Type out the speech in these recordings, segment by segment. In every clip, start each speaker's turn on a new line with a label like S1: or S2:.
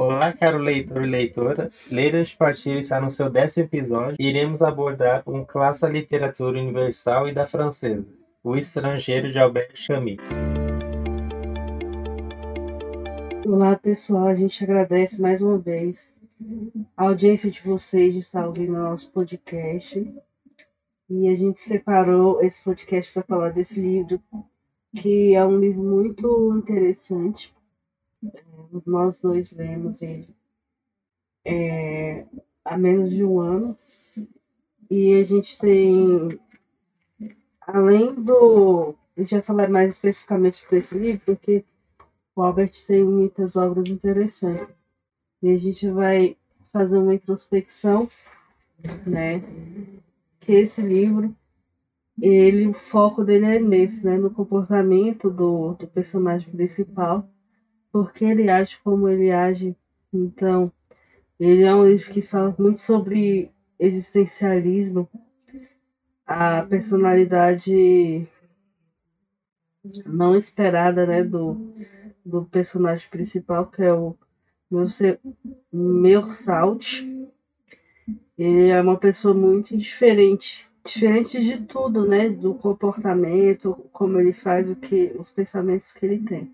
S1: Olá, caro leitor e leitora. Leiras de Partilha está no seu décimo episódio e iremos abordar um clássico da literatura universal e da francesa, O Estrangeiro de Albert Camus.
S2: Olá, pessoal. A gente agradece mais uma vez a audiência de vocês de estar ouvindo nosso podcast. E a gente separou esse podcast para falar desse livro, que é um livro muito interessante nós dois lemos ele é, há menos de um ano. E a gente tem, além do. Vai falar mais especificamente desse livro, porque o Albert tem muitas obras interessantes. E a gente vai fazer uma introspecção, né? Que esse livro, ele, o foco dele é nesse, né? No comportamento do, do personagem principal porque ele age como ele age. Então, ele é um livro que fala muito sobre existencialismo, a personalidade não esperada né, do, do personagem principal, que é o meu Salt. Ele é uma pessoa muito diferente, diferente de tudo, né? Do comportamento, como ele faz, o que, os pensamentos que ele tem.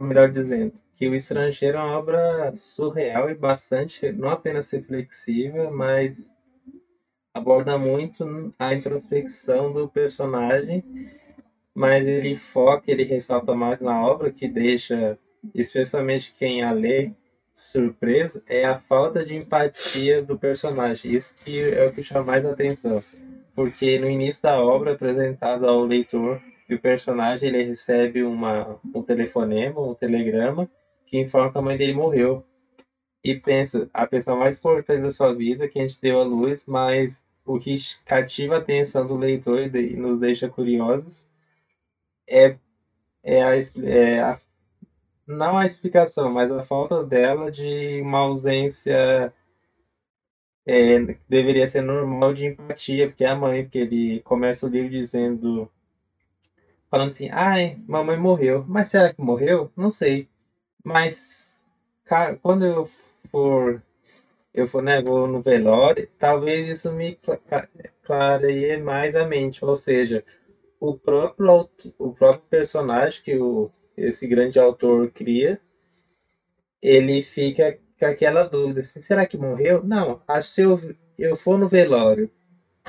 S1: Melhor dizendo, que O Estrangeiro é uma obra surreal e bastante, não apenas reflexiva, mas aborda muito a introspecção do personagem, mas ele foca, ele ressalta mais na obra, que deixa, especialmente quem a lê, surpreso, é a falta de empatia do personagem. Isso que é o que chama mais atenção. Porque no início da obra, apresentado ao leitor e o personagem ele recebe uma, um telefonema, um telegrama, que informa que a mãe dele morreu. E pensa, a pessoa mais importante da sua vida, que a gente deu à luz, mas o que cativa a atenção do leitor e nos deixa curiosos é, é, a, é a, não a explicação, mas a falta dela de uma ausência é, deveria ser normal de empatia, porque é a mãe, porque ele começa o livro dizendo falando assim: ai, mamãe morreu. Mas será que morreu? Não sei. Mas quando eu for eu for né, vou no velório, talvez isso me clareie mais a mente. Ou seja, o próprio, o próprio personagem que o, esse grande autor cria, ele fica com aquela dúvida, assim, será que morreu? Não, acho que se eu, eu for no velório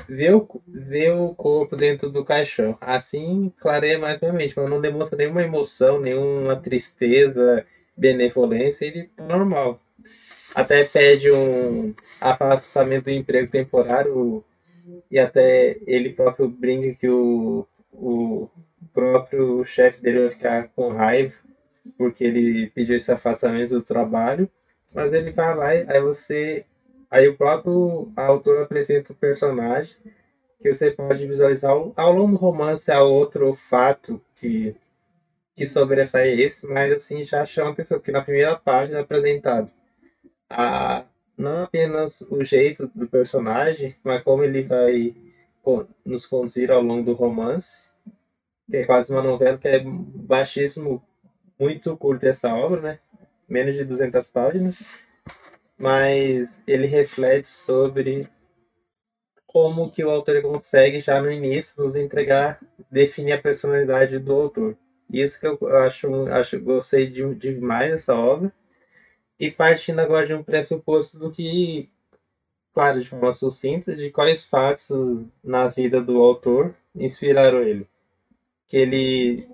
S1: ver o, ver o corpo dentro do caixão. Assim clareia mais minha mente, mas não demonstra nenhuma emoção, nenhuma tristeza, benevolência, ele tá normal. Até pede um afastamento do emprego temporário e até ele próprio brinca que o, o próprio chefe dele vai ficar com raiva porque ele pediu esse afastamento do trabalho, mas ele vai lá e aí você Aí o próprio autor apresenta o personagem que você pode visualizar ao longo do romance há outro fato que que sobressai esse, mas assim já chama atenção que na primeira página é apresentado a não apenas o jeito do personagem, mas como ele vai nos conduzir ao longo do romance, que é quase uma novela que é baixíssimo, muito curta essa obra, né? Menos de 200 páginas mas ele reflete sobre como que o autor consegue já no início nos entregar, definir a personalidade do autor. Isso que eu acho, acho gostei de, demais dessa obra. E partindo agora de um pressuposto do que, claro, de forma sucinta, de quais fatos na vida do autor inspiraram ele. Que ele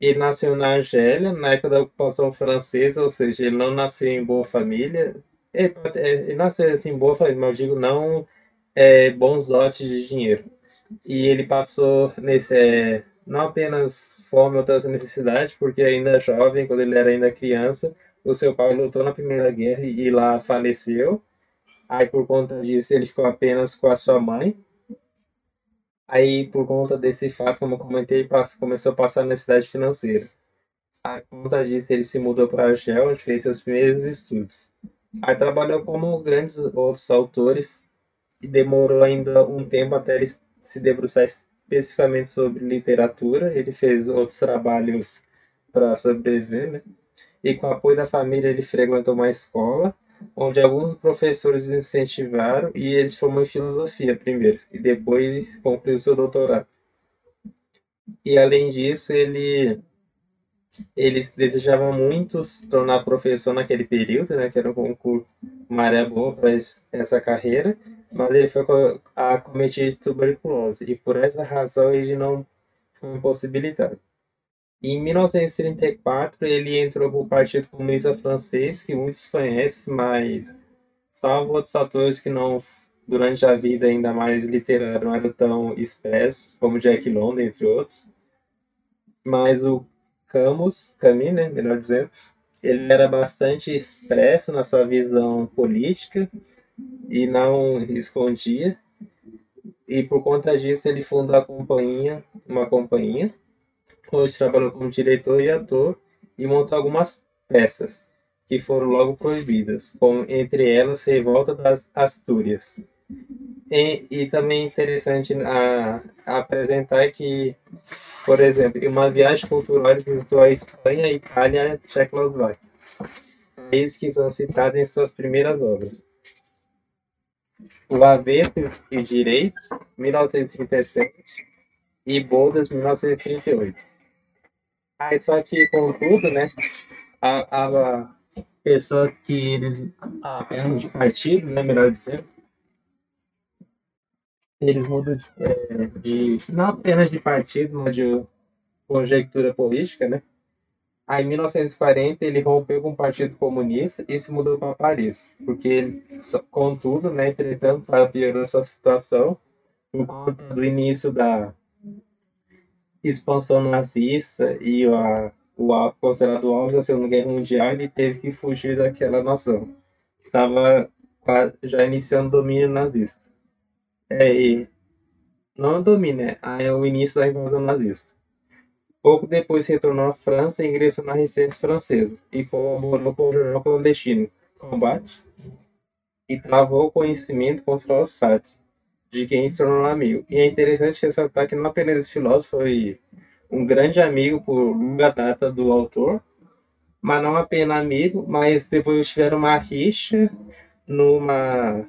S1: ele nasceu na Argélia, na época da ocupação francesa, ou seja, ele não nasceu em boa família. Ele, ele nasceu assim, em boa família, mas eu digo não é, bons dotes de dinheiro. E ele passou nesse, é, não apenas fome ou outras necessidades, porque ainda jovem, quando ele era ainda criança, o seu pai lutou na Primeira Guerra e lá faleceu. Aí, por conta disso, ele ficou apenas com a sua mãe. Aí, por conta desse fato, como eu comentei, começou a passar necessidade financeira. A conta disso, ele se mudou para onde fez seus primeiros estudos. Aí trabalhou como grandes outros autores e demorou ainda um tempo até ele se debruçar especificamente sobre literatura. Ele fez outros trabalhos para sobreviver, né? E com o apoio da família ele frequentou uma escola onde alguns professores incentivaram e ele formou em filosofia primeiro e depois concluiu seu doutorado. E além disso, ele eles desejavam muito se tornar professor naquele período, né, que era um concurso maré boa para essa carreira, mas ele foi acometido de tuberculose e por essa razão ele não foi impossibilitado. Em 1934 ele entrou para o Partido Comunista Francês, que muitos conhecem, mas salvo outros atores que não durante a vida ainda mais literária não eram tão expressos, como Jack London, entre outros. Mas o Camus, Camus, né, melhor dizendo, ele era bastante expresso na sua visão política e não escondia. E por conta disso ele fundou a companhia, uma companhia, onde trabalhou como diretor e ator e montou algumas peças que foram logo proibidas, como entre elas Revolta das Astúrias. E, e também interessante a, a apresentar que por exemplo, em uma viagem cultural ele visitou a Espanha, a Itália e Tchecoslováquia, países que são citados em suas primeiras obras. O Avesso e Direito, 1937, e Boldas, 1938. Aí só que, contudo, né, a, a pessoa que eles eram de partido, né, melhor dizendo, eles mudam de, é, de, não apenas de partido, mas de conjectura política, né? Aí, em 1940, ele rompeu com o Partido Comunista e se mudou para Paris, porque ele, contudo, né, entretanto, para piorar sua situação, por conta do início da expansão nazista e a, o considerado auge da Segunda Guerra Mundial, ele teve que fugir daquela nação. Estava já iniciando o domínio nazista. É, não domina, é, é o início da invasão nazista. Pouco depois retornou à França e ingressou na Resistência Francesa e colaborou com o jornal clandestino Combate e travou o conhecimento contra o Sartre, de quem se tornou amigo. E é interessante ressaltar que não apenas esse filósofo foi um grande amigo por longa data do autor, mas não apenas amigo, mas depois tiveram uma rixa numa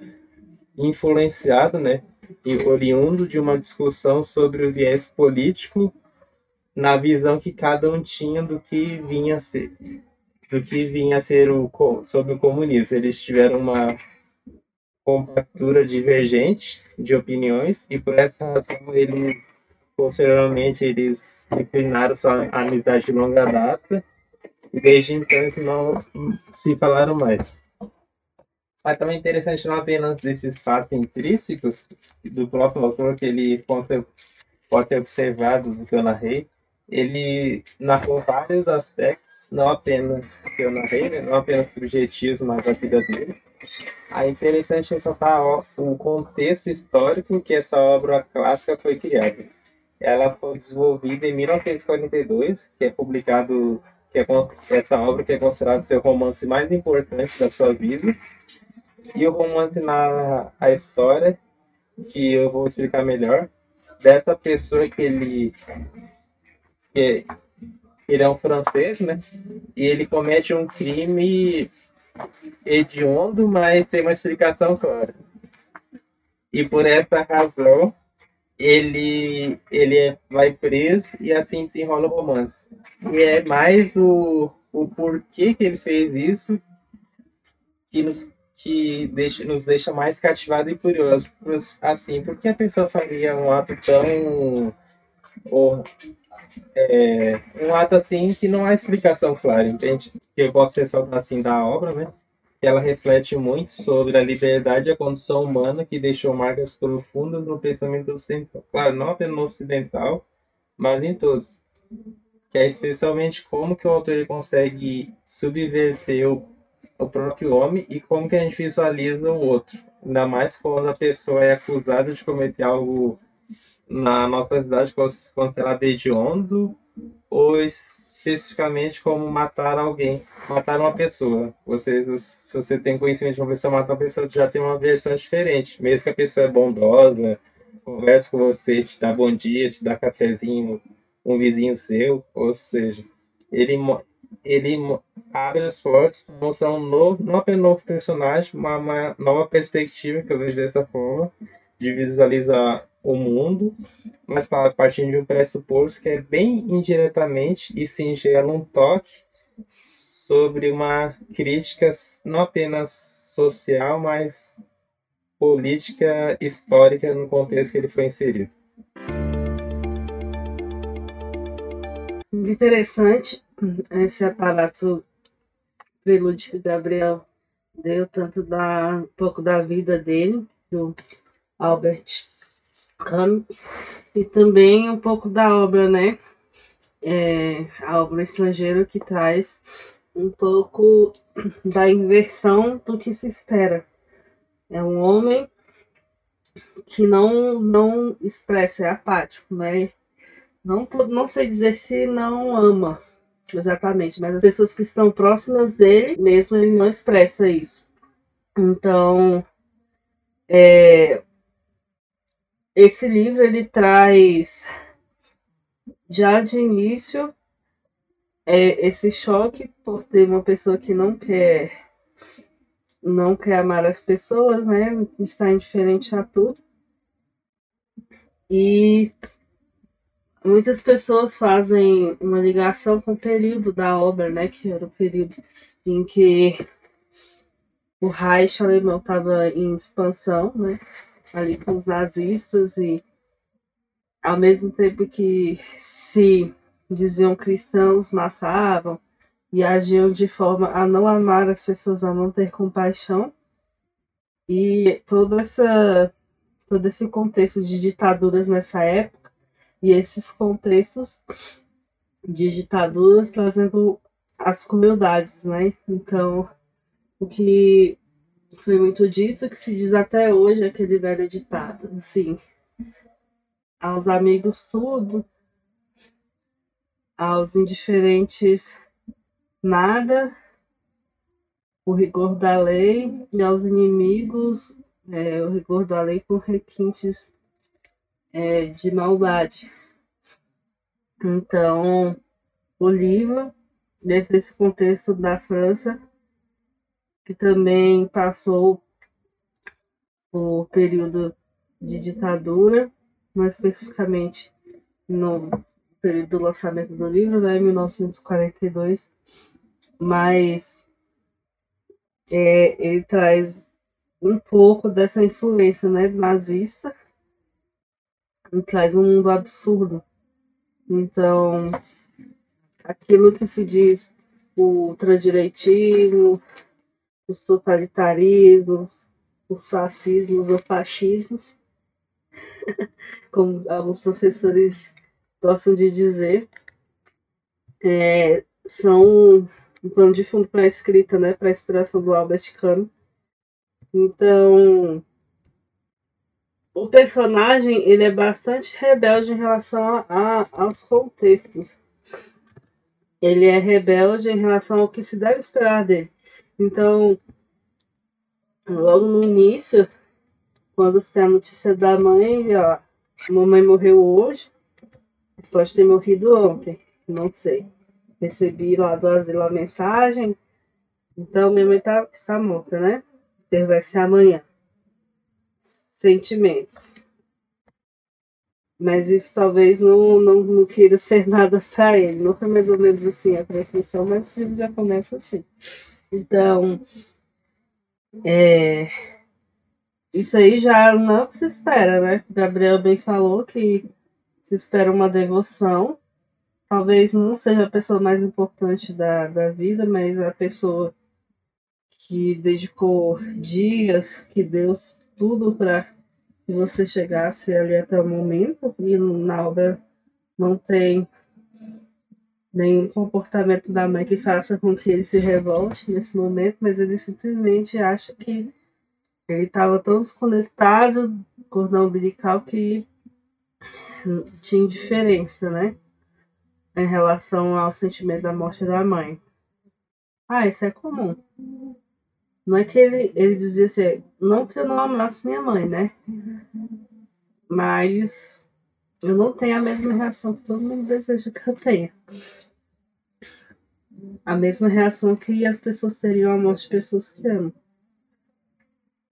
S1: influenciado, né, e oriundo de uma discussão sobre o viés político na visão que cada um tinha do que vinha a ser do que vinha a ser o sobre o comunismo. Eles tiveram uma compactura divergente de opiniões e por essa razão eles posteriormente eles declinaram sua amizade de longa data e desde então eles não se falaram mais. Mas também é interessante não apenas desses fatos intrínsecos do próprio autor que ele pode ter observado do que eu narrei, ele narrou vários aspectos, não apenas que eu narrei, né? não apenas subjetivos, mas a vida dele. É interessante ressaltar o contexto histórico que essa obra clássica foi criada. Ela foi desenvolvida em 1942, que é publicado, que é essa obra que é considerado seu romance mais importante da sua vida, e o romance narra a história, que eu vou explicar melhor, dessa pessoa que ele. Que ele é um francês, né? E ele comete um crime hediondo, mas sem uma explicação clara. E por essa razão, ele, ele é, vai preso e assim desenrola o romance. E é mais o, o porquê que ele fez isso que nos que deixa, nos deixa mais cativado e curioso. Assim, por que a pessoa faria um ato tão. Ou, é, um ato assim que não há explicação clara, entende? Eu posso ressaltar assim da obra, né? Que ela reflete muito sobre a liberdade e a condição humana que deixou marcas profundas no pensamento ocidental. Claro, não apenas no ocidental, mas em todos. Que é especialmente como que o autor consegue subverter o o próprio homem e como que a gente visualiza o outro. Ainda mais quando a pessoa é acusada de cometer algo na nossa cidade considerado hediondo ou especificamente como matar alguém, matar uma pessoa. Você, se você tem conhecimento de uma pessoa matar uma pessoa, já tem uma versão diferente. Mesmo que a pessoa é bondosa, conversa com você, te dá bom dia, te dá cafezinho, um vizinho seu, ou seja, ele, ele abre as portas para mostrar um novo, não apenas um novo personagem, uma, uma nova perspectiva, que eu vejo dessa forma, de visualizar o mundo, mas partindo de um pressuposto que é bem indiretamente e singelo um toque sobre uma crítica não apenas social, mas política histórica no contexto que ele foi inserido.
S2: Interessante esse aparato prelúdio que Gabriel deu, tanto da um pouco da vida dele, do Albert E também um pouco da obra, né? É, a obra estrangeira que traz um pouco da inversão do que se espera. É um homem que não não expressa, é apático, né? Não, não sei dizer se não ama, exatamente, mas as pessoas que estão próximas dele, mesmo ele não expressa isso. Então, é, esse livro ele traz já de início é, esse choque por ter uma pessoa que não quer não quer amar as pessoas, né? Está indiferente a tudo. E muitas pessoas fazem uma ligação com o período da obra, né? Que era o período em que o Reich alemão estava em expansão, né? Ali com os nazistas e ao mesmo tempo que se diziam cristãos matavam e agiam de forma a não amar as pessoas, a não ter compaixão. E todo, essa, todo esse contexto de ditaduras nessa época, e esses contextos de ditaduras trazendo as crueldades, né? Então, o que foi muito dito, que se diz até hoje, aquele velho ditado, assim, aos amigos tudo, aos indiferentes nada, o rigor da lei e aos inimigos é, o rigor da lei com requintes é, de maldade. Então, o livro, dentro desse contexto da França, que também passou por período de ditadura, mais especificamente no período do lançamento do livro, né, 1942, mas é, ele traz um pouco dessa influência né, nazista e traz um mundo absurdo. Então, aquilo que se diz o transdireitismo, os totalitarismos, os fascismos ou fascismos, como alguns professores gostam de dizer, é, são um plano de fundo para a escrita, né, para a inspiração do Albert Camus. Então, o personagem ele é bastante rebelde em relação a, a, aos contextos. Ele é rebelde em relação ao que se deve esperar dele. Então, logo no início, quando você tem a notícia da mãe, ó, mamãe morreu hoje, mas pode ter morrido ontem, não sei. Recebi lá do asilo a mensagem, então minha mãe tá, está morta, né? Então vai ser amanhã. Sentimentos. Mas isso talvez não, não, não queira ser nada para ele. Não foi mais ou menos assim a transmissão, mas o filme já começa assim. Então, é, isso aí já não se espera, né? Gabriel bem falou que se espera uma devoção. Talvez não seja a pessoa mais importante da, da vida, mas a pessoa que dedicou dias, que deu tudo para que você chegasse ali até o momento. E na obra não tem nenhum comportamento da mãe que faça com que ele se revolte nesse momento, mas ele simplesmente acha que ele estava tão desconectado, cordão umbilical, que tinha indiferença, né? Em relação ao sentimento da morte da mãe. Ah, isso é comum. Não é que ele, ele dizia assim, não que eu não amasse minha mãe, né? Mas eu não tenho a mesma reação que todo mundo deseja que eu tenha. a mesma reação que as pessoas teriam à morte de pessoas que amam.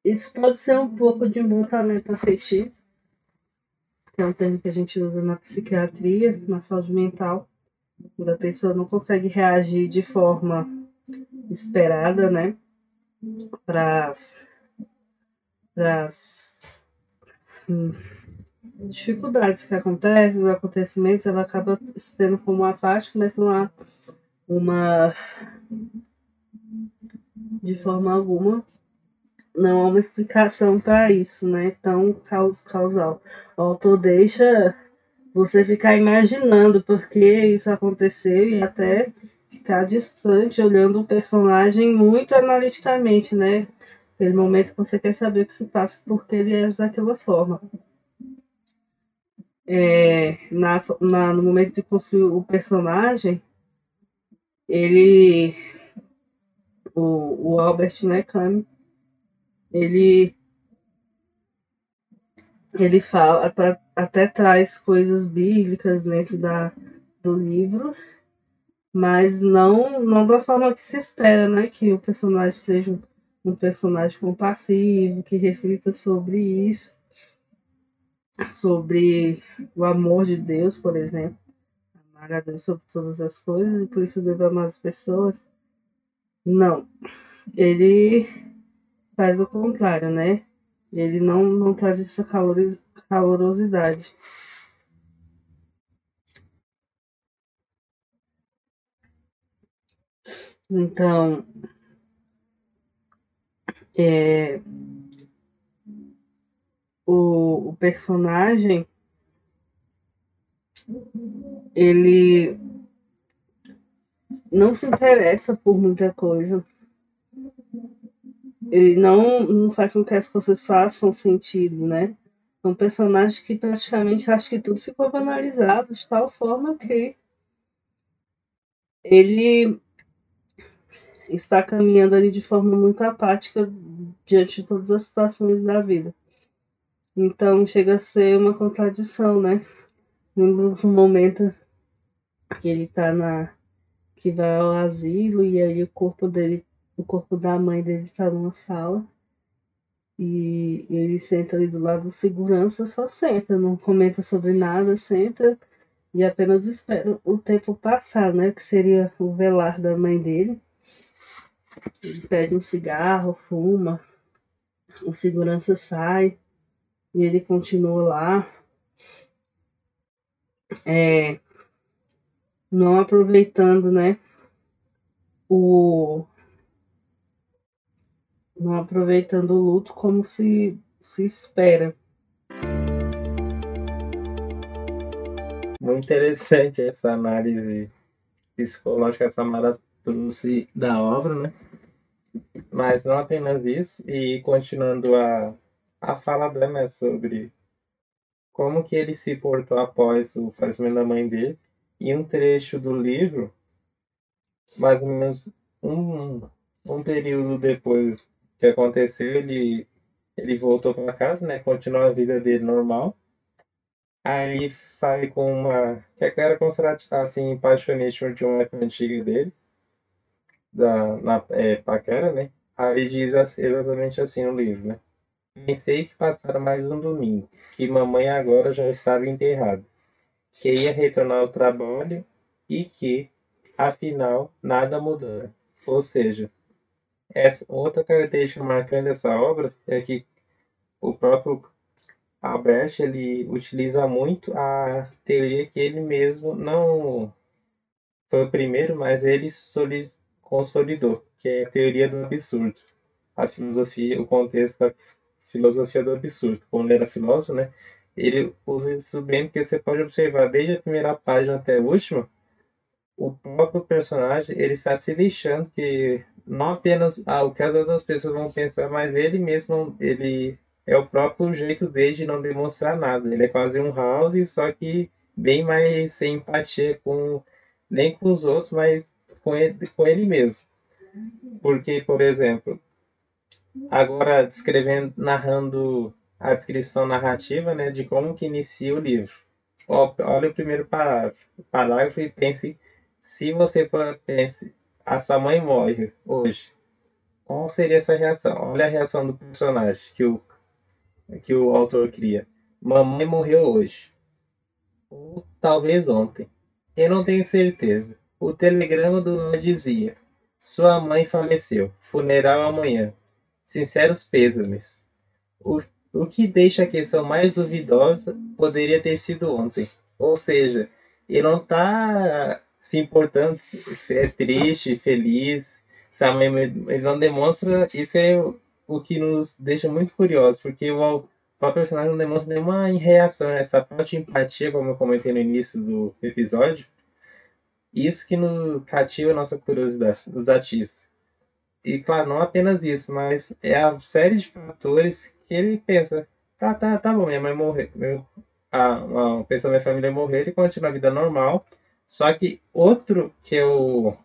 S2: Isso pode ser um pouco de montamento afetivo, que é um termo que a gente usa na psiquiatria, na saúde mental, quando a pessoa não consegue reagir de forma esperada, né, para as dificuldades que acontecem, os acontecimentos, ela acaba tendo como afático, mas não há uma de forma alguma não há uma explicação para isso, né? Tão causal. O autor deixa você ficar imaginando por que isso aconteceu e até ficar distante, olhando o personagem muito analiticamente, né? Aquele momento que você quer saber o que se passa, porque ele é daquela forma. É, na, na, no momento de construir o personagem, ele, o, o Albert né, Camus, ele ele fala até, até traz coisas bíblicas dentro da, do livro, mas não não da forma que se espera, né? Que o personagem seja um personagem compassivo, que reflita sobre isso, sobre o amor de Deus, por exemplo. Amar a Deus sobre todas as coisas e por isso deve amar as pessoas. Não. Ele faz o contrário, né? Ele não, não traz essa calorosidade. Então, é, o, o personagem ele não se interessa por muita coisa ele não, não faz com que as coisas façam sentido, né? É um personagem que praticamente acho que tudo ficou banalizado de tal forma que ele está caminhando ali de forma muito apática diante de todas as situações da vida. Então chega a ser uma contradição, né? No momento que ele está na. que vai ao asilo e aí o corpo dele o corpo da mãe dele está numa sala. E ele senta ali do lado do segurança, só senta, não comenta sobre nada, senta e apenas espera o tempo passar, né? Que seria o velar da mãe dele. Ele pede um cigarro, fuma, o segurança sai e ele continua lá. É, não aproveitando, né? O, não aproveitando o luto como se, se espera.
S1: Muito interessante essa análise psicológica que a Samara trouxe da obra, né? Mas não apenas isso, e continuando a, a fala dela né, sobre como que ele se portou após o falecimento da mãe dele, e um trecho do livro, mais ou menos um, um período depois que aconteceu, ele, ele voltou para casa, né? Continuou a vida dele normal. Aí sai com uma. que era considerada assim, paixonite de uma antiga dele, da, na é, Paquera, né? Aí diz exatamente assim no livro, né? Pensei que passara mais um domingo, que mamãe agora já estava enterrada, que ia retornar ao trabalho e que, afinal, nada mudara. Ou seja, essa, outra característica marcante dessa obra é que o próprio Albert ele utiliza muito a teoria que ele mesmo não foi o primeiro, mas ele consolidou, que é a teoria do absurdo. A filosofia, o contexto da filosofia do absurdo. Quando ele era filósofo, né, ele usa isso bem porque você pode observar desde a primeira página até a última, o próprio personagem ele está se lixando que não apenas ah, o que as outras pessoas vão pensar, mas ele mesmo ele é o próprio jeito dele de não demonstrar nada. Ele é quase um house, só que bem mais sem empatia com nem com os outros, mas com ele, com ele mesmo. Porque, por exemplo, agora descrevendo, narrando a descrição narrativa, né, de como que inicia o livro. Olha o primeiro parágrafo, parágrafo e pense se você pense a sua mãe morre hoje, qual seria a sua reação? Olha a reação do personagem que o, que o autor cria. Mamãe morreu hoje. Ou talvez ontem. Eu não tenho certeza. O telegrama do Nó dizia: Sua mãe faleceu. Funeral amanhã. Sinceros pêsames. O, o que deixa a questão mais duvidosa poderia ter sido ontem. Ou seja, ele não está se importando se é triste, feliz, sabe? Ele não demonstra. Isso é o que nos deixa muito curiosos, porque o próprio personagem não demonstra nenhuma reação, essa parte de empatia, como eu comentei no início do episódio. Isso que nos cativa a nossa curiosidade dos artistas. E claro, não apenas isso, mas é a série de fatores que ele pensa, tá, tá, tá bom, minha mãe morreu, meu, a, uma pessoa da minha família morreu, ele continua a vida normal. Só que outro que eu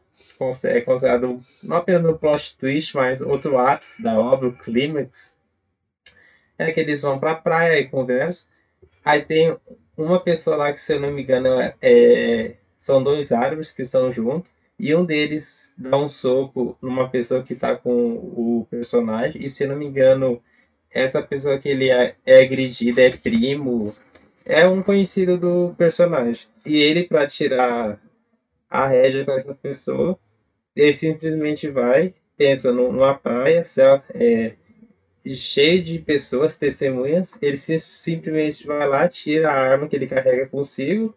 S1: é considerado não apenas um plot twist, mas outro ápice da obra, o clímax, é que eles vão pra praia e conversam. Aí tem uma pessoa lá que, se eu não me engano, é, são dois árabes que estão juntos. E um deles dá um soco numa pessoa que tá com o personagem. E se eu não me engano, essa pessoa que ele é, é agredida é primo. É um conhecido do personagem. E ele, para tirar a rédea com essa pessoa, ele simplesmente vai, pensa numa praia, céu, é, cheio de pessoas, testemunhas, ele simplesmente vai lá, tira a arma que ele carrega consigo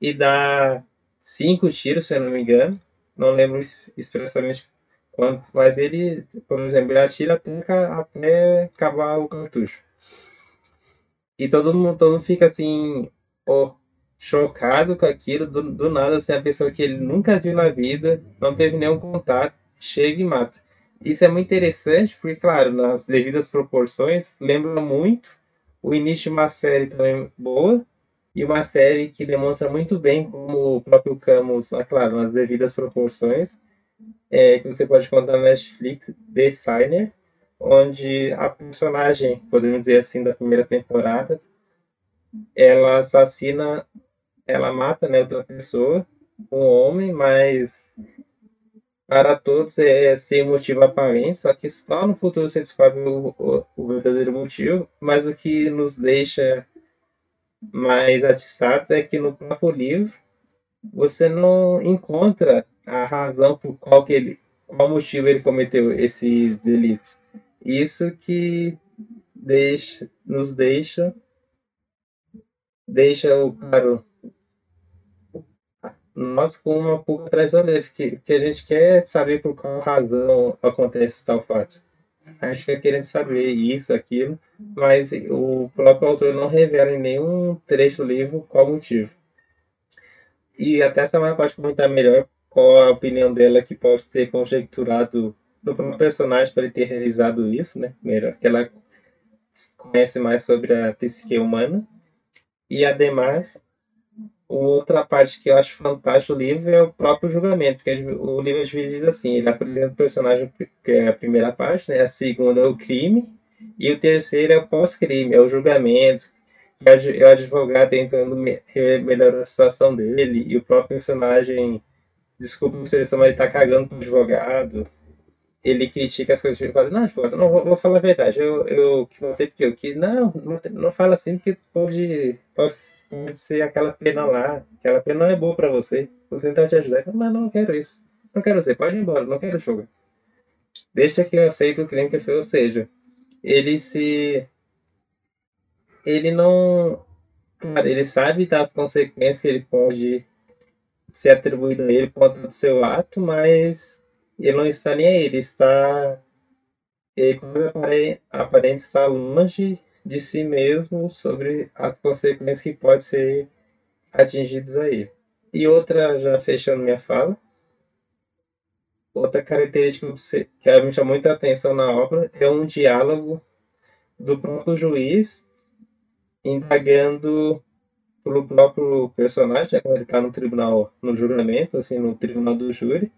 S1: e dá cinco tiros, se eu não me engano. Não lembro expressamente quantos, mas ele, por exemplo, ele atira até, até acabar o cartucho. E todo mundo, todo mundo fica assim, oh, chocado com aquilo, do, do nada, assim, a pessoa que ele nunca viu na vida, não teve nenhum contato, chega e mata. Isso é muito interessante, porque, claro, nas devidas proporções, lembra muito o início de uma série também boa, e uma série que demonstra muito bem como o próprio Camus, claro, nas devidas proporções, é, que você pode contar na Netflix, The Signer, onde a personagem, podemos dizer assim, da primeira temporada, ela assassina, ela mata né, outra pessoa, um homem, mas para todos é sem motivo aparente, só que só no futuro você descobre o, o, o verdadeiro motivo, mas o que nos deixa mais atiçados é que no próprio livro você não encontra a razão por qual que ele, qual motivo ele cometeu esse delito. Isso que deixa, nos deixa deixa o claro nós com uma pulga atrás da orelha, que, que a gente quer saber por qual razão acontece tal fato. A gente fica querendo saber isso, aquilo, mas o próprio autor não revela em nenhum trecho do livro qual motivo. E até essa mãe pode comentar melhor qual a opinião dela que pode ter conjecturado no próprio personagem para ele ter realizado isso, né? Melhor, que ela conhece mais sobre a psique humana. E ademais, outra parte que eu acho fantástico do livro é o próprio julgamento, porque o livro é dividido assim, ele apresenta o personagem, que é a primeira parte, né? a segunda é o crime, e o terceiro é o pós-crime, é o julgamento, é o advogado tentando melhorar a situação dele, e o próprio personagem, desculpa a expressão, mas ele tá cagando pro advogado, ele critica as coisas e fala, não, advogado, não, vou, vou, falar a verdade, eu, eu que ter porque eu que, não, não, fala assim porque pode, pode ser aquela pena lá, aquela pena não é boa para você, vou tentar te ajudar, mas não quero isso, não quero você, pode ir embora, não quero jogar. Deixa que eu aceito o crime que fez, ou seja, ele se ele não. Cara, ele sabe das consequências que ele pode ser atribuído a ele por conta do seu ato, mas ele não está nem aí, ele está. Ele aparente, estar longe de si mesmo sobre as consequências que podem ser atingidas a ele. E outra, já fechando minha fala, outra característica que me chamou muita atenção na obra é um diálogo do próprio juiz indagando pelo próprio personagem, né, quando ele está no tribunal, no julgamento, assim, no tribunal do júri,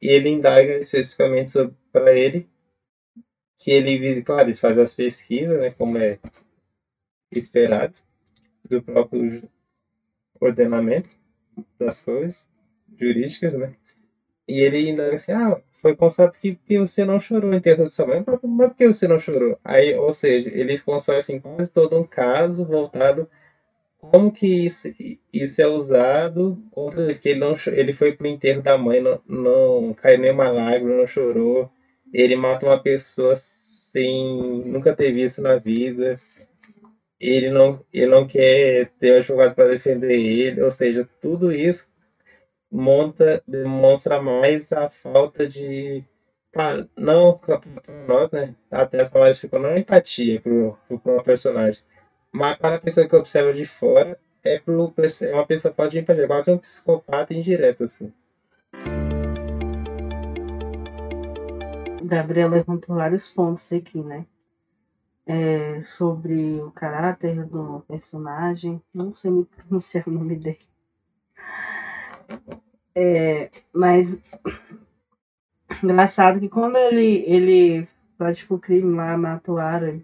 S1: e ele indaga especificamente para ele que ele, claro, ele faz as pesquisas, né, como é esperado, do próprio ordenamento das coisas jurídicas, né? E ele ainda assim, ah, foi constatado que, que você não chorou enterro de sua mãe, mas por que você não chorou? Aí, ou seja, eles constroem assim, quase todo um caso voltado como que isso, isso é usado contra que ele não ele foi pro enterro da mãe, não, não caiu nenhuma lágrima, não chorou. Ele mata uma pessoa sem nunca ter visto na vida. Ele não, ele não quer ter um advogado para defender ele, ou seja, tudo isso monta, demonstra mais a falta de. Não para nós, né? Até as palavras ficam não empatia pro, uma personagem. Mas para a pessoa que observa de fora, é, pro, é uma pessoa pode empatia, quase um psicopata indireto, assim.
S2: Gabriel levantou vários pontos aqui, né? É, sobre o caráter do personagem. Não sei me pronunciar o nome dele. É, mas engraçado que quando ele, ele praticou o crime lá, matou o Ara,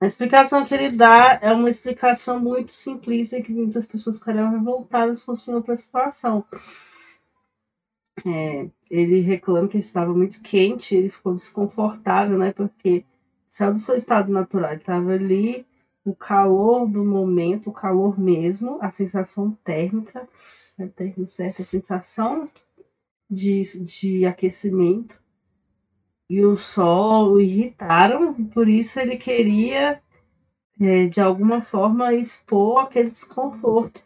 S2: a explicação que ele dá é uma explicação muito simplista que muitas pessoas ficariam revoltadas se fosse outra situação. É, ele reclama que estava muito quente, ele ficou desconfortável, né? Porque saiu do seu estado natural, ele estava ali, o calor do momento, o calor mesmo, a sensação térmica, né, termo certo, a sensação de, de aquecimento e o sol o irritaram, por isso ele queria, é, de alguma forma, expor aquele desconforto,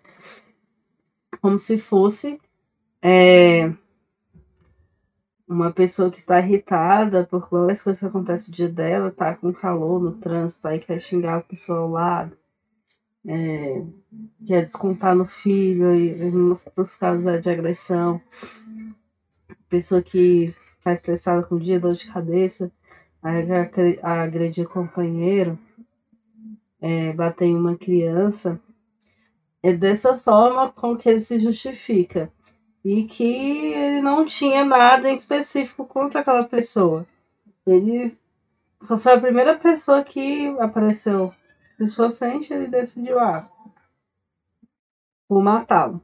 S2: como se fosse é, uma pessoa que está irritada por várias coisas que acontecem no dia dela, tá com calor no trânsito, aí quer xingar a pessoa ao lado, é, quer descontar no filho, e nos casos de agressão, pessoa que está estressada com o dia, dor de cabeça, aí agredir companheiro, é, bater em uma criança, é dessa forma com que ele se justifica e que ele não tinha nada em específico contra aquela pessoa. Ele só foi a primeira pessoa que apareceu em sua frente, ele decidiu, ah, vou matá-lo.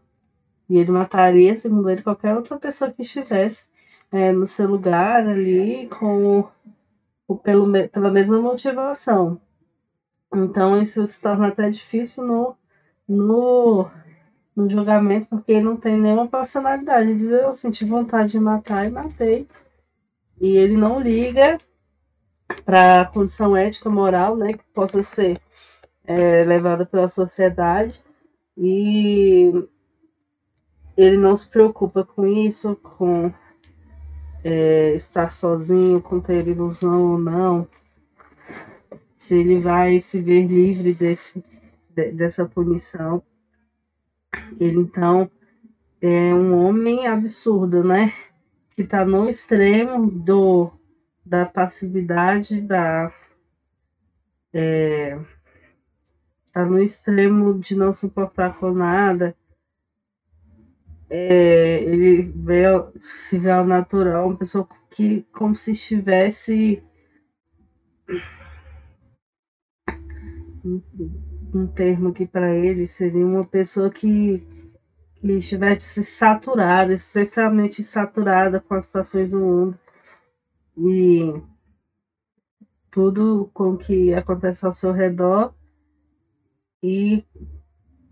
S2: E ele mataria, segundo ele, qualquer outra pessoa que estivesse é, no seu lugar ali com pelo, pela mesma motivação. Então isso se torna até difícil no, no no julgamento porque não tem nenhuma personalidade. Ele diz, eu senti vontade de matar e matei. E ele não liga para a condição ética, moral, né, que possa ser é, levada pela sociedade. E ele não se preocupa com isso, com é, estar sozinho, com ter ilusão ou não. Se ele vai se ver livre desse, dessa punição ele então é um homem absurdo, né? Que está no extremo do da passividade, da é, tá no extremo de não se importar com nada. É, ele vê, se vê ao natural, uma pessoa que como se estivesse um termo aqui para ele seria uma pessoa que, que estivesse saturada, excessivamente saturada com as situações do mundo e tudo com que acontece ao seu redor e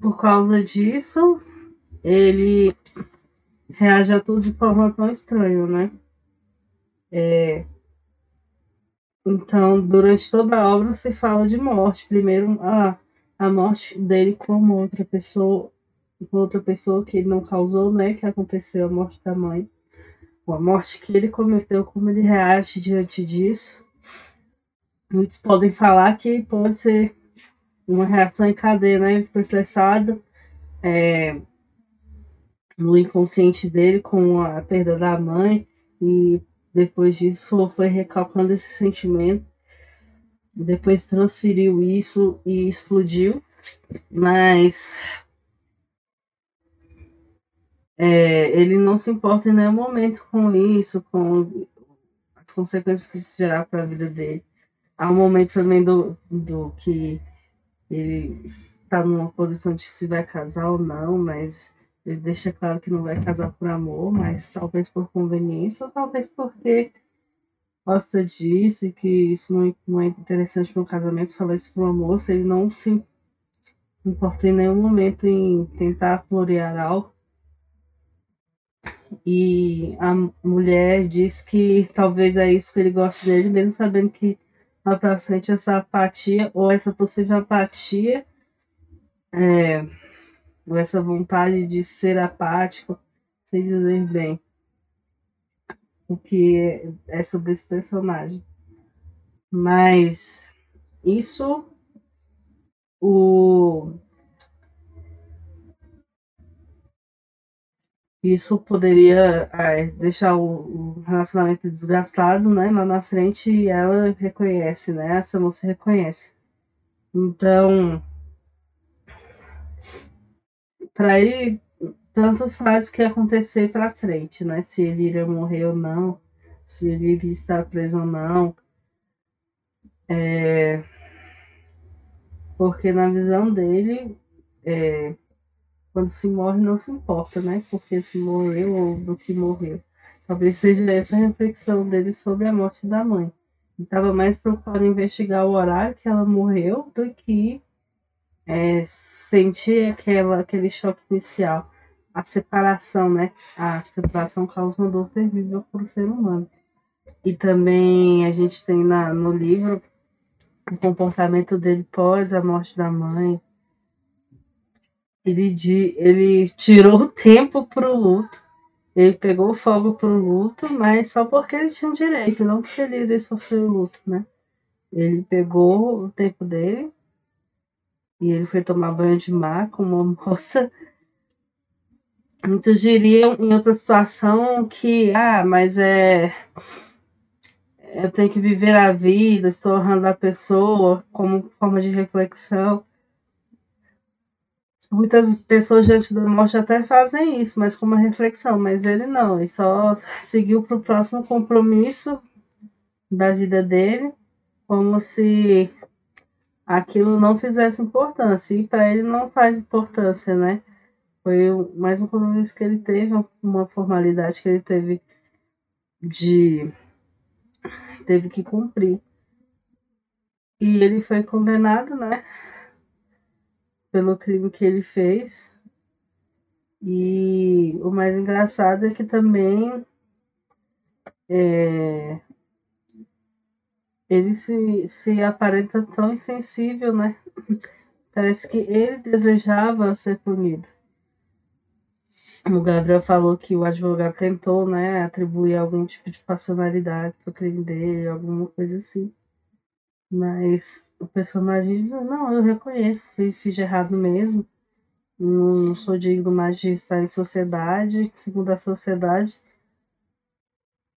S2: por causa disso ele reage a tudo de forma tão estranha, né? É, então, durante toda a obra se fala de morte. Primeiro, ah, a morte dele como outra pessoa, outra pessoa que ele não causou, né? Que aconteceu a morte da mãe. Ou a morte que ele cometeu, como ele reage diante disso. Muitos podem falar que pode ser uma reação em cadeia, né? Ele ficou estressado é, no inconsciente dele com a perda da mãe e depois disso foi recalcando esse sentimento depois transferiu isso e explodiu, mas é, ele não se importa em nenhum momento com isso, com as consequências que isso gerar para a vida dele. Há um momento também do, do que ele está numa posição de se vai casar ou não, mas Ele deixa claro que não vai casar por amor, mas talvez por conveniência, ou talvez porque gosta disso e que isso não, não é interessante para um casamento, falar isso para uma moça, ele não se importa em nenhum momento em tentar florear algo. E a mulher diz que talvez é isso que ele goste dele, mesmo sabendo que lá para frente essa apatia ou essa possível apatia é, ou essa vontade de ser apático, sem dizer bem o que é, sobre esse personagem. Mas isso o isso poderia deixar o, o, relacionamento desgastado, né? Lá na frente e ela reconhece, né? Essa moça reconhece. Então, para ele tanto faz o que acontecer para frente, né? Se ele iria morrer ou não, se ele estar preso ou não. É... Porque na visão dele, é... quando se morre não se importa, né? Porque se morreu ou do que morreu. Talvez seja essa a reflexão dele sobre a morte da mãe. Ele estava mais preocupado em investigar o horário que ela morreu do que é, sentir aquela, aquele choque inicial a separação, né? A separação causa uma dor terrível para o ser humano. E também a gente tem na, no livro o comportamento dele pós a morte da mãe. Ele, ele tirou o tempo para o luto. Ele pegou fogo para o luto, mas só porque ele tinha direito, não porque ele iria sofrer o luto, né? Ele pegou o tempo dele e ele foi tomar banho de mar com uma moça Muitos diriam em outra situação que, ah, mas é. Eu tenho que viver a vida, estou honrando a pessoa como forma de reflexão. Muitas pessoas diante da morte até fazem isso, mas como uma reflexão, mas ele não, ele só seguiu para o próximo compromisso da vida dele, como se aquilo não fizesse importância, e para ele não faz importância, né? Foi mais um compromisso que ele teve, uma formalidade que ele teve de. teve que cumprir. E ele foi condenado, né? Pelo crime que ele fez. E o mais engraçado é que também é, ele se, se aparenta tão insensível, né? Parece que ele desejava ser punido o Gabriel falou que o advogado tentou, né, atribuir algum tipo de passionalidade pro crime dele, alguma coisa assim. Mas o personagem não, eu reconheço, fiz de errado mesmo. Não, não sou digno mais de estar em sociedade, segundo a sociedade.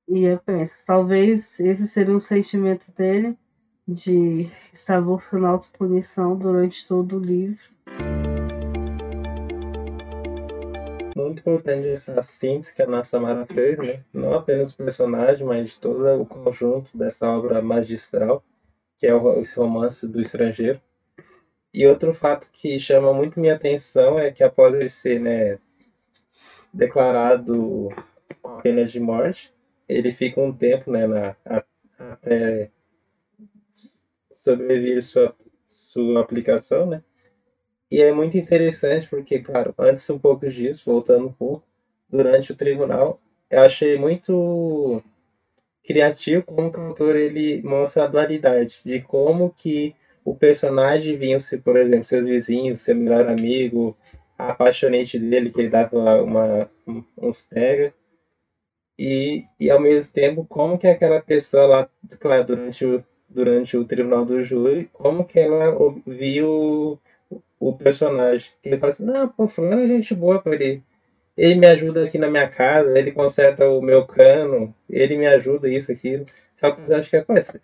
S2: E eu penso, talvez esse seria um sentimento dele de estar buscando autopunição durante todo o livro.
S1: Muito importante essa síntese que a nossa Mara fez, né? Não apenas o personagem, mas todo o conjunto dessa obra magistral, que é esse romance do estrangeiro. E outro fato que chama muito minha atenção é que após ele ser né, declarado pena de morte, ele fica um tempo né, na, até sobreviver sua, sua aplicação, né? E é muito interessante porque, claro, antes um pouco disso, voltando um pouco, durante o tribunal, eu achei muito criativo como o autor ele mostra a dualidade de como que o personagem vinha se, por exemplo, seus vizinhos, seu melhor amigo, a apaixonante dele que ele dava uma, uns pega e, e ao mesmo tempo como que aquela pessoa lá, claro, durante o, durante o tribunal do júri, como que ela viu o personagem. Ele fala assim, não, pô, fulano é gente boa pra ele. Ele me ajuda aqui na minha casa, ele conserta o meu cano, ele me ajuda isso, aquilo. Só que eu acho que é,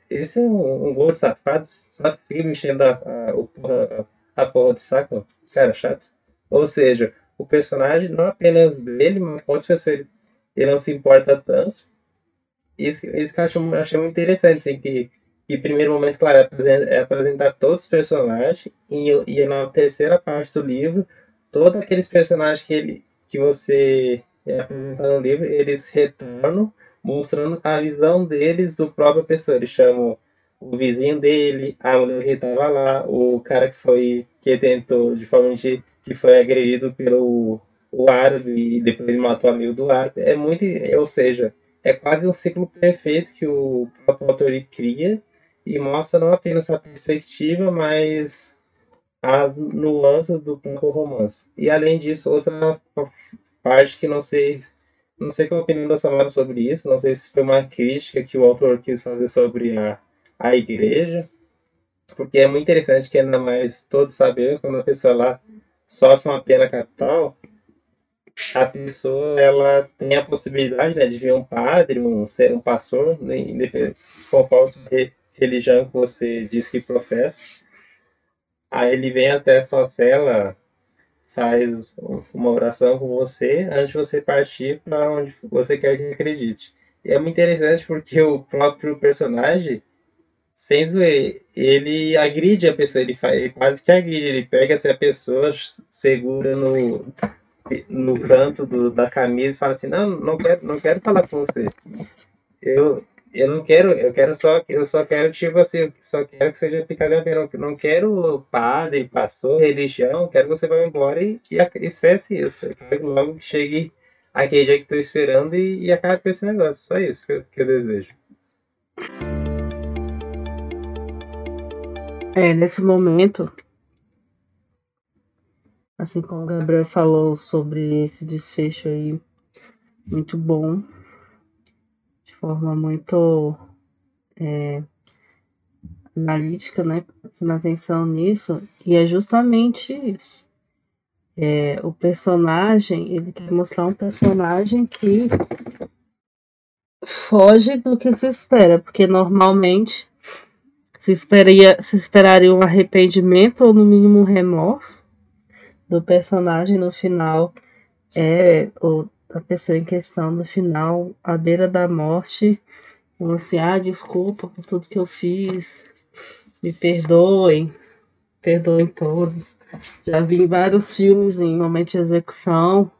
S1: esse é um, um gordo safado, só fica mexendo a, a, a, a porra de saco, cara chato. Ou seja, o personagem não apenas dele, mas outras pessoas ele, ele não se importa tanto. Isso, isso que eu achei, achei muito interessante, assim, que e primeiro momento, claro, é apresentar todos os personagens. E, e na terceira parte do livro, todos aqueles personagens que ele que você é apresentado no livro, eles retornam mostrando a visão deles do próprio pessoa. Eles chamam o vizinho dele, a mulher que estava lá, o cara que foi que tentou de forma de, que foi agredido pelo o árabe e depois ele matou o amigo do árabe. É muito, ou seja, é quase um ciclo perfeito que o próprio autor cria e mostra não apenas a perspectiva, mas as nuances do romance. E além disso, outra parte que não sei não sei qual a opinião da Samara sobre isso, não sei se foi uma crítica que o autor quis fazer sobre a, a igreja, porque é muito interessante que ainda mais todos sabemos quando a pessoa lá sofre uma pena capital, a pessoa ela tem a possibilidade né, de ver um padre, um, um pastor, conforme religião que você diz que professa. Aí ele vem até sua cela, faz uma oração com você antes de você partir para onde você quer que acredite. E é muito interessante porque o próprio personagem, sem zoeira, ele agride a pessoa, ele, faz, ele quase que agride, ele pega essa pessoa, segura no, no canto do, da camisa e fala assim, não, não quero, não quero falar com você. Eu, eu não quero, eu quero só, eu só quero, tipo assim, só quero que seja picadinha não, não quero padre, pastor, religião, quero que você vá embora e, cesse isso. Eu quero que logo chegue aquele dia que estou esperando e, e acabe com esse negócio. Só isso que eu, que eu desejo.
S2: É, nesse momento, assim como o Gabriel falou sobre esse desfecho aí, muito bom, forma muito é, analítica, né? Prestando atenção nisso, e é justamente isso. É, o personagem, ele quer mostrar um personagem que foge do que se espera, porque normalmente se, esperaria, se esperaria um arrependimento ou no mínimo um remorso do personagem no final é o, a pessoa em questão no final, à beira da morte, como assim, ah, desculpa por tudo que eu fiz, me perdoem, perdoem todos. Já vi vários filmes em momento de execução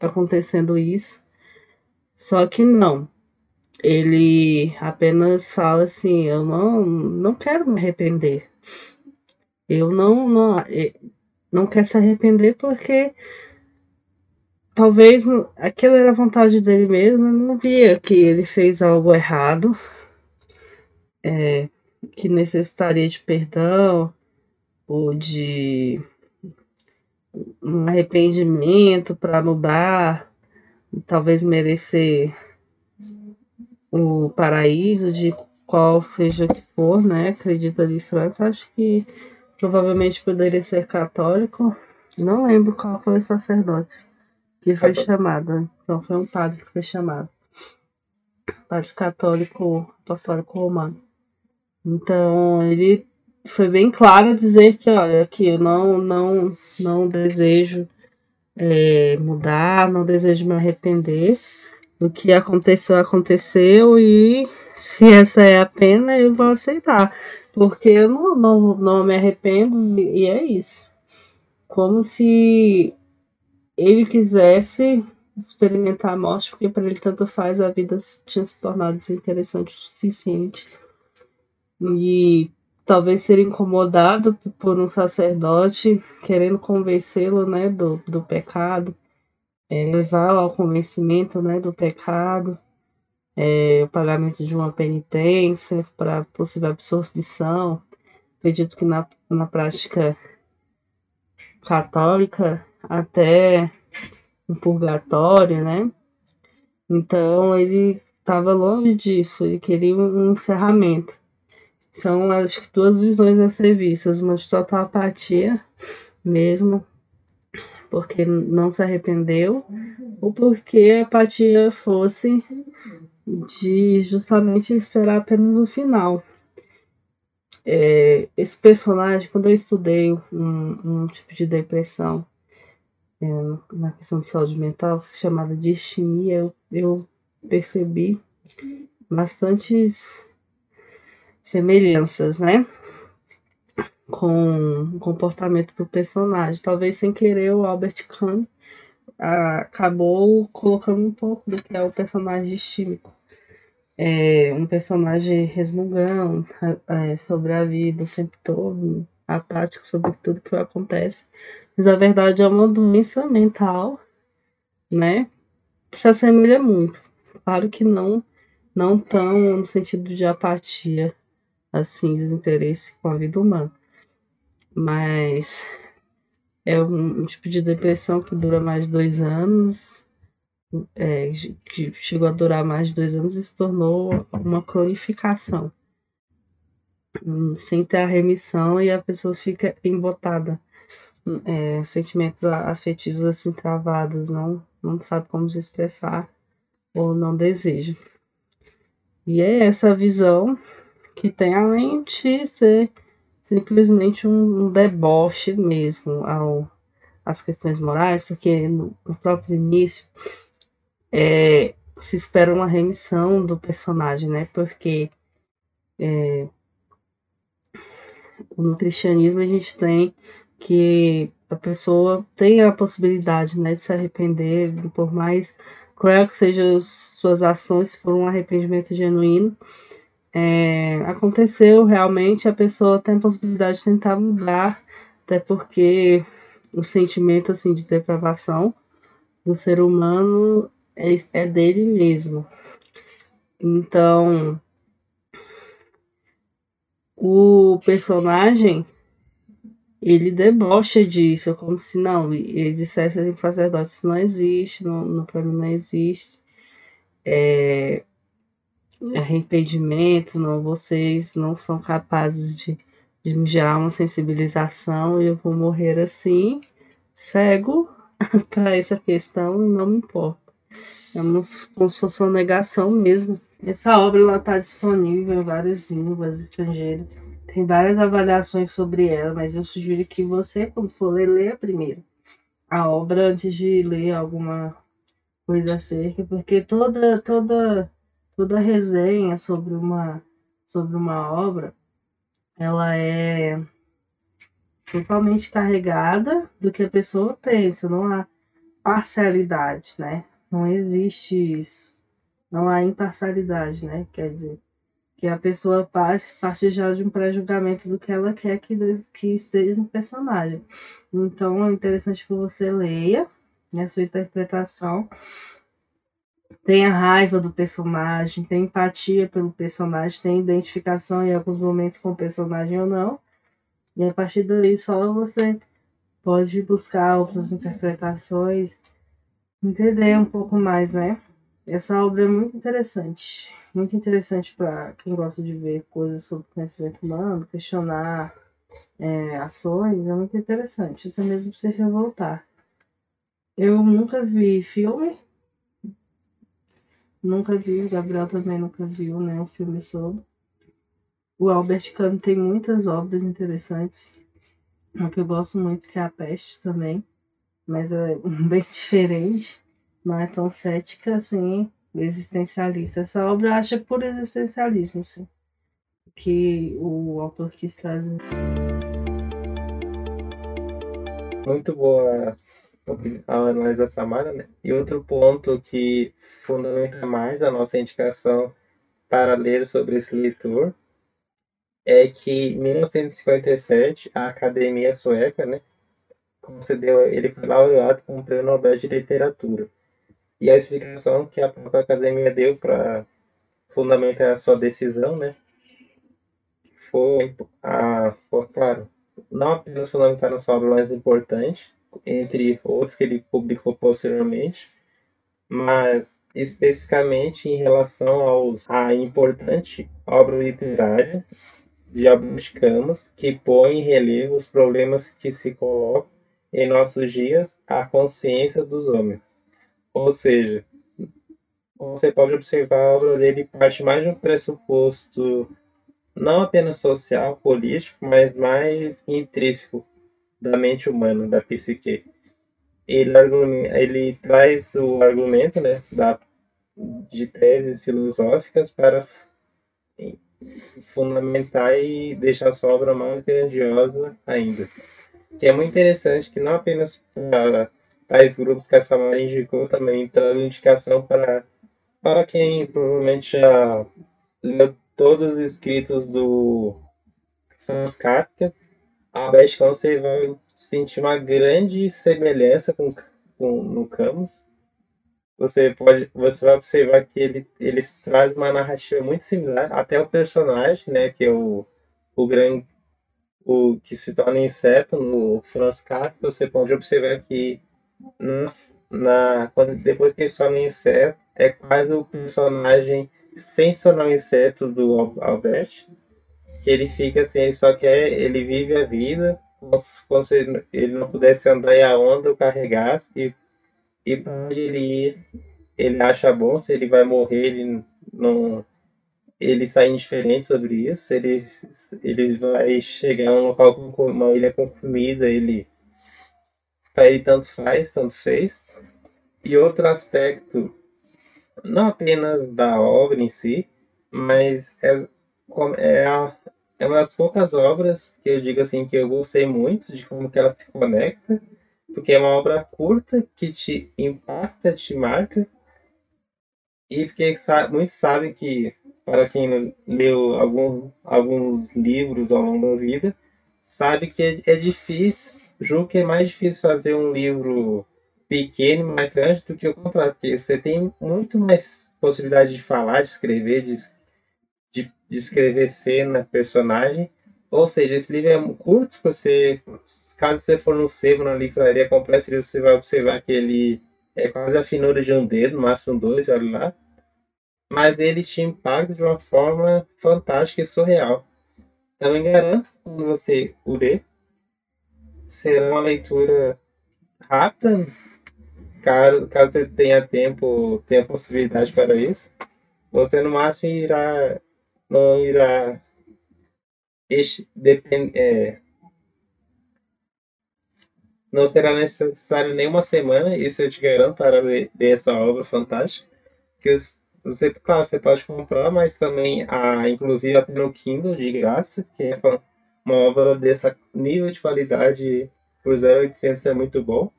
S2: acontecendo isso. Só que não. Ele apenas fala assim, eu não, não quero me arrepender. Eu não, não não quer se arrepender porque talvez aquilo era vontade dele mesmo, não via que ele fez algo errado, é, que necessitaria de perdão ou de um arrependimento para mudar, talvez merecer o paraíso de qual seja que for, né? Acredita ali França, acho que Provavelmente poderia ser católico. Não lembro qual foi o sacerdote que foi chamado. Então foi um padre que foi chamado. Padre católico apostólico romano. Então ele foi bem claro dizer que olha que eu não não não desejo é, mudar, não desejo me arrepender. O que aconteceu aconteceu e se essa é a pena eu vou aceitar. Porque eu não, não, não me arrependo e é isso. Como se ele quisesse experimentar a morte, porque para ele tanto faz, a vida tinha se tornado desinteressante o suficiente. E talvez ser incomodado por um sacerdote querendo convencê-lo né, do, do pecado, é, levá-lo ao convencimento né, do pecado é, o pagamento de uma penitência para possível absorção. Acredito que na, na prática católica até um purgatório, né? Então ele estava longe disso, ele queria um encerramento. São que duas visões a ser vistas, uma de total apatia mesmo, porque não se arrependeu, ou porque a apatia fosse de justamente esperar apenas o final. É, esse personagem, quando eu estudei um, um tipo de depressão é, na questão de saúde mental, chamada de distimia, eu, eu percebi bastantes semelhanças, né? Com o comportamento do personagem. Talvez sem querer o Albert Kahn acabou colocando um pouco do que é o personagem estímico. É um personagem resmungão é, sobre a vida o tempo todo, apático sobre tudo que acontece. Mas a verdade é uma doença mental, né? Que se assemelha muito. Claro que não, não tão no sentido de apatia, assim, desinteresse com a vida humana. Mas é um, tipo de depressão que dura mais de dois anos, é, que chegou a durar mais de dois anos e se tornou uma cronificação. Sem ter a remissão e a pessoa fica embotada. É, sentimentos afetivos assim travados, não, não sabe como se expressar ou não deseja. E é essa visão que tem além de ser simplesmente um, deboche mesmo ao, às questões morais, porque no, no próprio início é, se espera uma remissão do personagem, né? Porque é, no cristianismo a gente tem que a pessoa tem a possibilidade né, de se arrepender, por mais cruel que sejam suas ações, se for um arrependimento genuíno, é, aconteceu realmente, a pessoa tem a possibilidade de tentar mudar, até porque o sentimento assim de depravação do ser humano é, é dele mesmo. Então, o personagem ele debocha disso, como se não, ele dissesse assim, sacerdote, não existe, não, não, para mim não existe. É, arrependimento, não, vocês não são capazes de, de me gerar uma sensibilização e eu vou morrer assim, cego para essa questão e não me importa. É uma, como se fosse uma negação mesmo. Essa obra está disponível em várias línguas estrangeiras. Tem várias avaliações sobre ela, mas eu sugiro que você, quando for ler, leia primeiro a obra antes de ler alguma coisa acerca, porque toda toda toda resenha sobre uma sobre uma obra ela é totalmente carregada do que a pessoa pensa, não há parcialidade, né? Não existe isso. Não há imparcialidade, né? Quer dizer, que a pessoa parte, já de um pré-julgamento do que ela quer que, que esteja no personagem. Então é interessante que você leia né, a sua interpretação tenha raiva do personagem, tenha empatia pelo personagem, tenha identificação em alguns momentos com o personagem ou não. E a partir daí só você pode buscar outras interpretações, entender um pouco mais, né? Essa obra é muito interessante, muito interessante para quem gosta de ver coisas sobre conhecimento humano, questionar é, ações, é muito interessante, até mesmo para você revoltar. Eu nunca vi filme, Nunca vi, o Gabriel também nunca viu, né? Um filme sobre. O Albert Camus tem muitas obras interessantes. Uma que eu gosto muito que é A Peste também. Mas é bem diferente. Não é tão cética assim, existencialista. Essa obra acha por existencialismo, assim. Que o autor quis trazer.
S1: Muito boa ao analisar Samara, né? E outro ponto que fundamenta mais a nossa indicação para ler sobre esse leitor é que em 1957 a Academia Sueca, né, concedeu ele foi laureado com o Prêmio Nobel de Literatura. E a explicação que a própria academia deu para fundamentar a sua decisão, né, foi a, foi, claro, não apenas fundamentar a sua obra mais importante, entre outros que ele publicou posteriormente, mas especificamente em relação aos, à importante obra literária de Albert Camus, que põe em relevo os problemas que se colocam em nossos dias à consciência dos homens. Ou seja, você pode observar a obra dele parte mais de um pressuposto não apenas social, político, mas mais intrínseco da mente humana, da psique. Ele, ele traz o argumento né, da, de teses filosóficas para fundamentar e deixar sua obra mais grandiosa ainda. Que é muito interessante que não apenas para tais grupos que a Samara indicou também. Entrando indicação para, para quem provavelmente já leu todos os escritos do Franz Kafka, a Beth você vai sentir uma grande semelhança com, com no Camus. Você pode, você vai observar que ele, eles trazem uma narrativa muito similar, até o personagem, né, que é o, o grande o que se torna inseto no Franz Kafka, você pode observar que na, na, quando, depois que ele torna inseto, é quase o personagem sem se tornar um inseto do Albert, que ele fica assim, ele só quer, ele vive a vida, como se ele não pudesse andar em a onda ou carregasse, e, e para onde ele ir, ele acha bom, se ele vai morrer, ele não ele sai indiferente sobre isso, ele, ele vai chegar a um local com uma ilha com comida, ele para ele tanto faz, tanto fez. E outro aspecto, não apenas da obra em si, mas é, é, a, é uma das poucas obras que eu digo assim que eu gostei muito de como que ela se conecta, porque é uma obra curta que te impacta, te marca, e porque muitos sabem que para quem leu algum, alguns livros ao longo da vida, sabe que é, é difícil, julgo que é mais difícil fazer um livro pequeno e marcante do que o contrário, porque você tem muito mais possibilidade de falar, de escrever, de, de, de escrever cena, personagem. Ou seja, esse livro é curto, você, caso você for no sebo, na livraria completa, você vai observar que ele é quase a finura de um dedo, no máximo dois, olha lá mas ele te impacta de uma forma fantástica e surreal. Também garanto que quando você o ler, será uma leitura rápida, caso, caso você tenha tempo, tenha possibilidade para isso. Você no máximo irá, não irá depend, é, não será necessário nenhuma semana, isso eu te garanto, para ler, ler essa obra fantástica. Que você, claro, você pode comprar, mas também, a, inclusive até no Kindle de graça, que é uma obra dessa nível de qualidade por 0,800 é muito bom.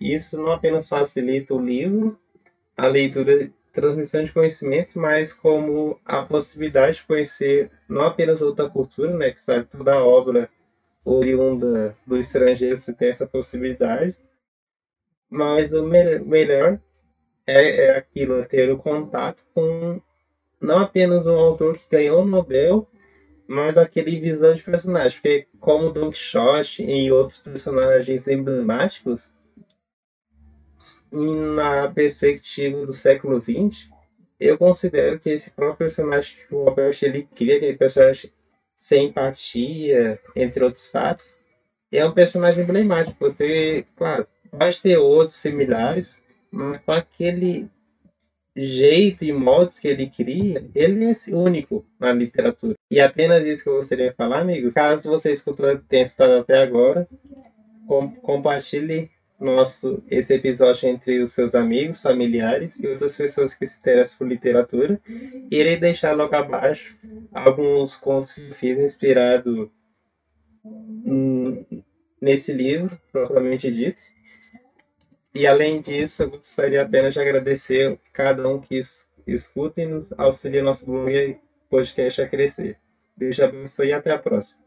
S1: Isso não apenas facilita o livro, a leitura, transmissão de conhecimento, mas como a possibilidade de conhecer não apenas outra cultura, né, que sabe toda a obra oriunda do estrangeiro, você tem essa possibilidade, mas o me melhor é, é aquilo, é ter o contato com não apenas um autor que ganhou o Nobel, mas aquele visão de personagem. Porque como Don Quixote e outros personagens emblemáticos, na perspectiva do século XX, eu considero que esse próprio personagem que o Albert ele cria, aquele personagem sem empatia, entre outros fatos, é um personagem emblemático. Você, claro, pode ter outros similares, mas com aquele jeito e modos que ele cria, ele é único na literatura. E apenas isso que eu gostaria de falar, amigos. Caso você escutou, tenha estado até agora, com, compartilhe nosso esse episódio entre os seus amigos, familiares e outras pessoas que se interessam por literatura. Irei deixar logo abaixo alguns contos que eu fiz inspirado nesse livro, propriamente dito. E além disso, eu gostaria apenas de agradecer cada um que escuta e nos auxilia nosso blog e podcast a crescer. Deus abençoe e até a próxima.